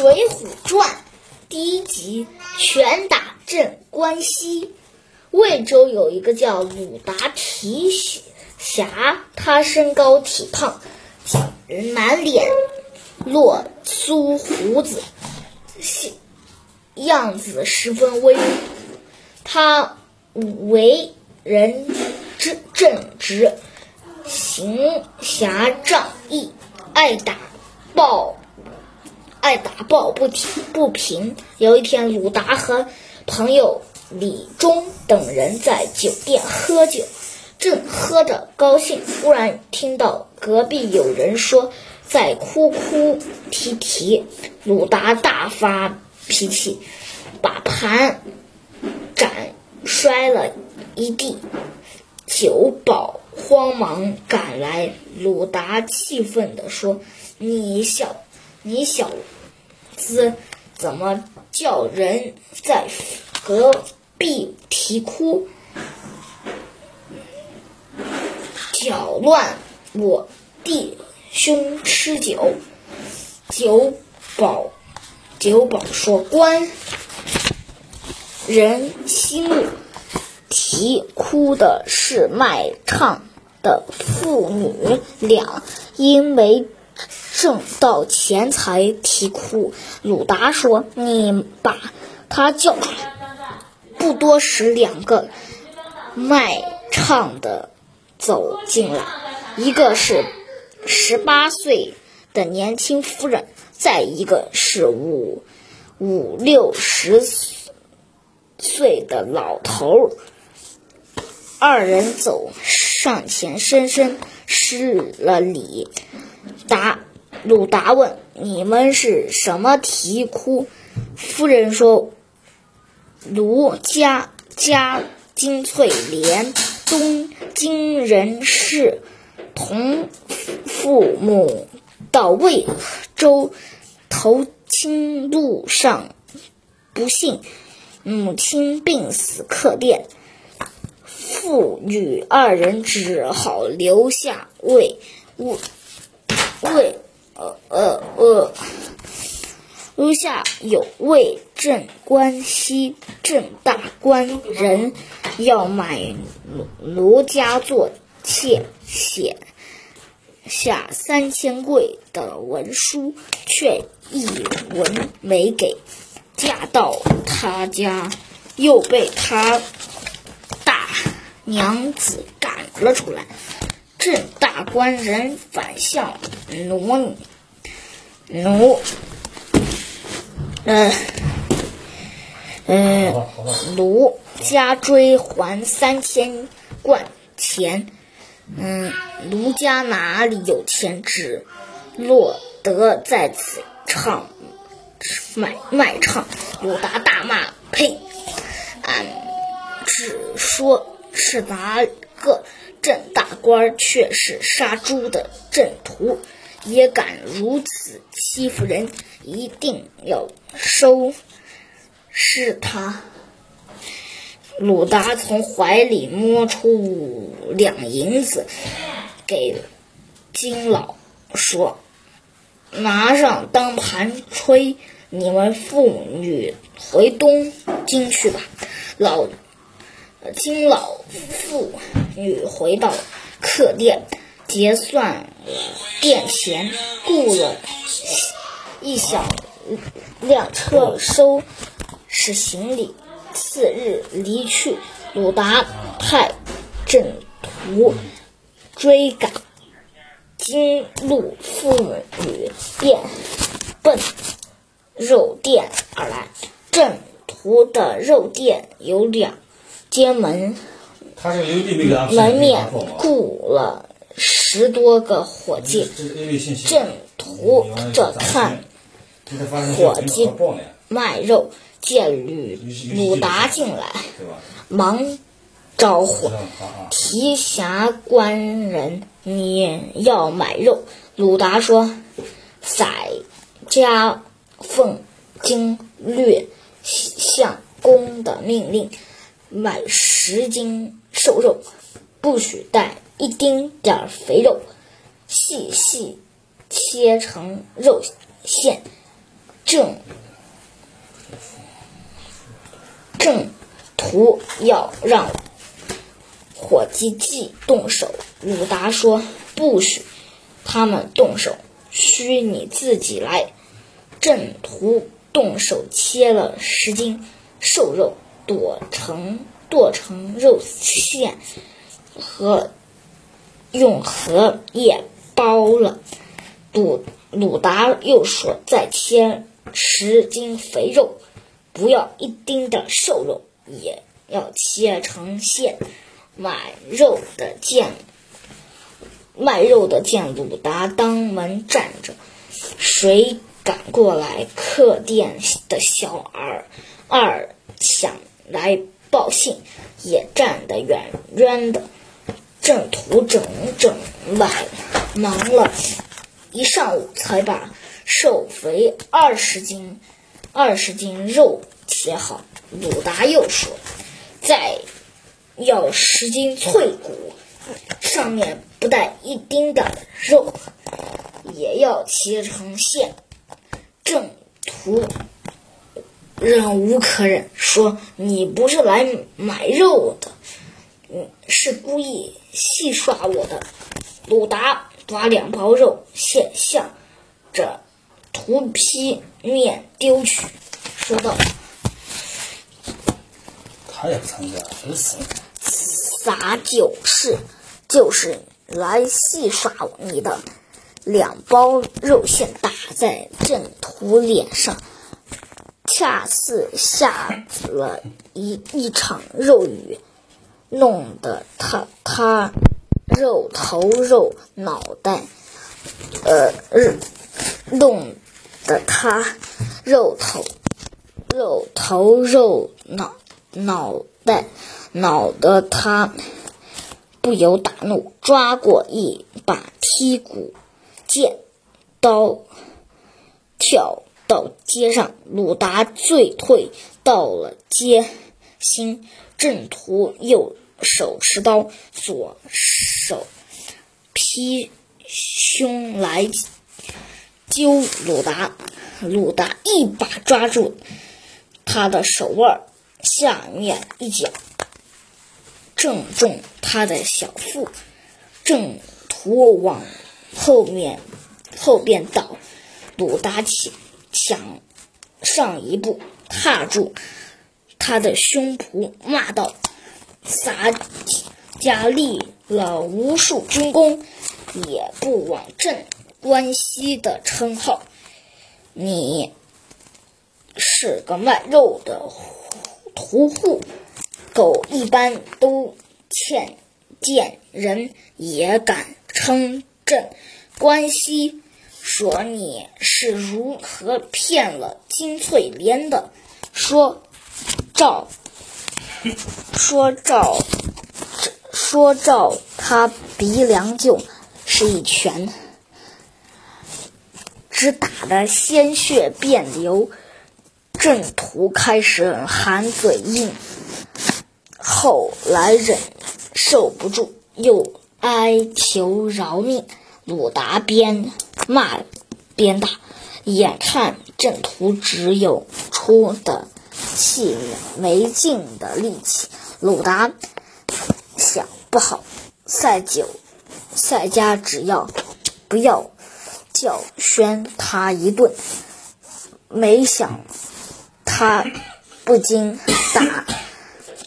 水浒传》第一集：拳打镇关西。魏州有一个叫鲁达提辖，他身高体胖，满脸落粗胡子，样子十分威武。他为人正正直，行侠仗义，爱打抱。爱打抱不停不平。有一天，鲁达和朋友李忠等人在酒店喝酒，正喝着高兴，忽然听到隔壁有人说在哭哭啼啼。鲁达大发脾气，把盘盏摔了一地。酒保慌忙赶来，鲁达气愤地说：“你小。”你小子怎么叫人在隔壁啼哭，搅乱我弟兄吃酒？酒保酒保说：“官人心啼哭的是卖唱的妇女俩，因为。”挣到钱财啼哭，鲁达说：“你把他叫出来。”不多时，两个卖唱的走进来，一个是十八岁的年轻夫人，再一个是五五六十岁的老头。二人走上前，深深施了礼，答。鲁达问：“你们是什么啼哭？”夫人说：“卢家家金翠莲，东京人士，同父母到魏州投亲路上不幸，母亲病死客店，父女二人只好留下为为为。”呃呃呃，如下有位镇关西镇大官人要买奴奴家做妾，写下三千贵的文书，却一文没给。嫁到他家，又被他大娘子赶了出来。镇大官人反向奴。奴，嗯，嗯，卢家追还三千贯钱，嗯，卢家哪里有钱，只落得在此唱卖卖唱。鲁达大骂：“呸！俺只说是哪个镇大官，却是杀猪的镇徒。”也敢如此欺负人，一定要收拾他。鲁达从怀里摸出五两银子，给金老说：“拿上当盘吹，你们妇女回东京去吧。”老金老妇女回到客店。结算了店钱，雇了一小辆车收拾行李。次日离去，鲁达派镇徒追赶，金路妇女便奔肉店而来。镇徒的肉店有两间门，门面雇了。十多个伙计正图着看伙计卖肉，见吕鲁达进来，忙招呼提辖官人：“你要买肉？”鲁达说：“宰家奉经略相公的命令，买十斤瘦肉，不许带。”一丁点儿肥肉，细细切成肉馅，正正途要让伙计记动手。鲁达说：“不许他们动手，需你自己来。”正途动手切了十斤瘦肉，剁成剁成肉馅，和用荷叶包了。鲁鲁达又说：“再切十斤肥肉，不要一丁的瘦肉，也要切成线。”买肉的见。卖肉的见鲁达当门站着，谁赶过来？客店的小儿二想来报信，也站得远远的。正途整整晚忙了一上午，才把瘦肥二十斤二十斤肉切好。鲁达又说：“再要十斤脆骨，上面。”不带一丁的肉，也要切成馅。正途忍无可忍，说：“你不是来买肉的，嗯，是故意戏耍我的。”鲁达把两包肉馅向着图皮面丢去，说道：“他也不参加，真是撒酒是就是。”来戏耍你的，两包肉馅打在郑屠脸上，恰似下了一一场肉雨，弄得他他肉头肉脑袋，呃，弄得他肉头肉头肉脑脑袋恼得他。不由大怒，抓过一把剔骨剑刀，跳到街上。鲁达醉退到了街心，正途右手持刀，左手劈胸来揪鲁达。鲁达一把抓住他的手腕，下面一脚。正中他的小腹，正途往后面后边倒，鲁达起抢上一步，踏住他的胸脯，骂道：“洒家立了无数军功，也不枉镇关西的称号。你是个卖肉的屠户。”狗一般都欠见人也敢称朕关西，说你是如何骗了金翠莲的？说赵，说赵，说赵他鼻梁就是一拳，只打得鲜血遍流，郑屠开始含嘴硬。后来忍受不住，又哀求饶命。鲁达边骂边打，眼看郑屠只有出的气没劲的力气。鲁达想不好，赛九赛家只要不要教宣他一顿。没想他不禁打。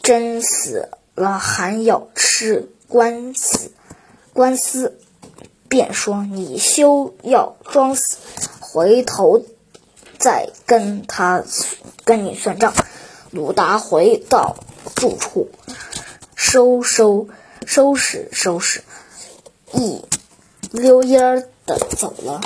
真死了还要吃官司，官司便说你休要装死，回头再跟他跟你算账。鲁达回到住处，收收收拾收拾，一溜烟儿的走了。